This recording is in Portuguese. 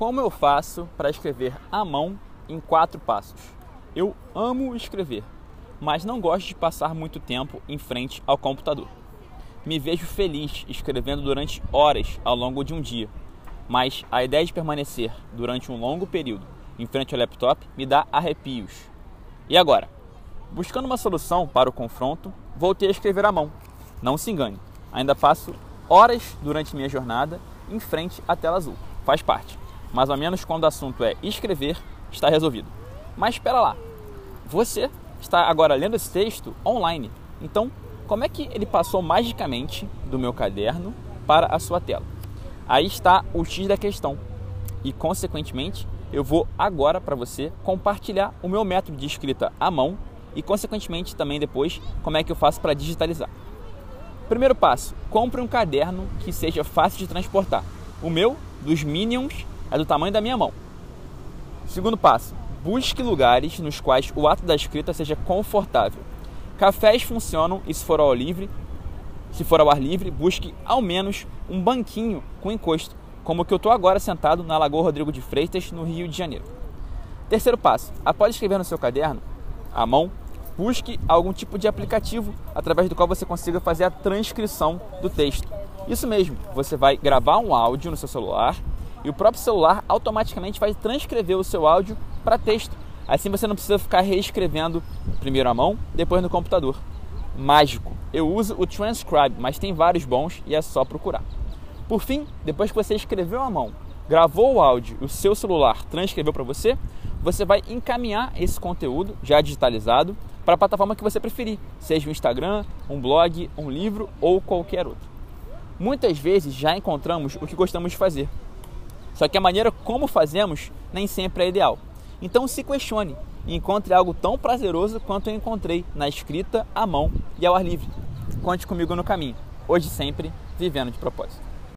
Como eu faço para escrever à mão em quatro passos? Eu amo escrever, mas não gosto de passar muito tempo em frente ao computador. Me vejo feliz escrevendo durante horas ao longo de um dia, mas a ideia de permanecer durante um longo período em frente ao laptop me dá arrepios. E agora? Buscando uma solução para o confronto, voltei a escrever à mão. Não se engane, ainda passo horas durante minha jornada em frente à tela azul. Faz parte. Mais ou menos quando o assunto é escrever, está resolvido. Mas espera lá. Você está agora lendo esse texto online. Então, como é que ele passou magicamente do meu caderno para a sua tela? Aí está o X da questão. E, consequentemente, eu vou agora para você compartilhar o meu método de escrita à mão e, consequentemente, também depois como é que eu faço para digitalizar. Primeiro passo: compre um caderno que seja fácil de transportar. O meu, dos Minions, é do tamanho da minha mão. Segundo passo: busque lugares nos quais o ato da escrita seja confortável. Cafés funcionam e se for ao livre, se for ao ar livre, busque ao menos um banquinho com encosto, como o que eu estou agora sentado na Lagoa Rodrigo de Freitas, no Rio de Janeiro. Terceiro passo: após escrever no seu caderno, à mão, busque algum tipo de aplicativo através do qual você consiga fazer a transcrição do texto. Isso mesmo, você vai gravar um áudio no seu celular e o próprio celular automaticamente vai transcrever o seu áudio para texto. Assim você não precisa ficar reescrevendo primeiro à mão, depois no computador. Mágico. Eu uso o Transcribe, mas tem vários bons e é só procurar. Por fim, depois que você escreveu à mão, gravou o áudio o seu celular transcreveu para você, você vai encaminhar esse conteúdo já digitalizado para a plataforma que você preferir, seja um Instagram, um blog, um livro ou qualquer outro. Muitas vezes já encontramos o que gostamos de fazer, só que a maneira como fazemos nem sempre é ideal. Então se questione e encontre algo tão prazeroso quanto eu encontrei na escrita à mão e ao ar livre. Conte comigo no caminho. Hoje sempre, vivendo de propósito.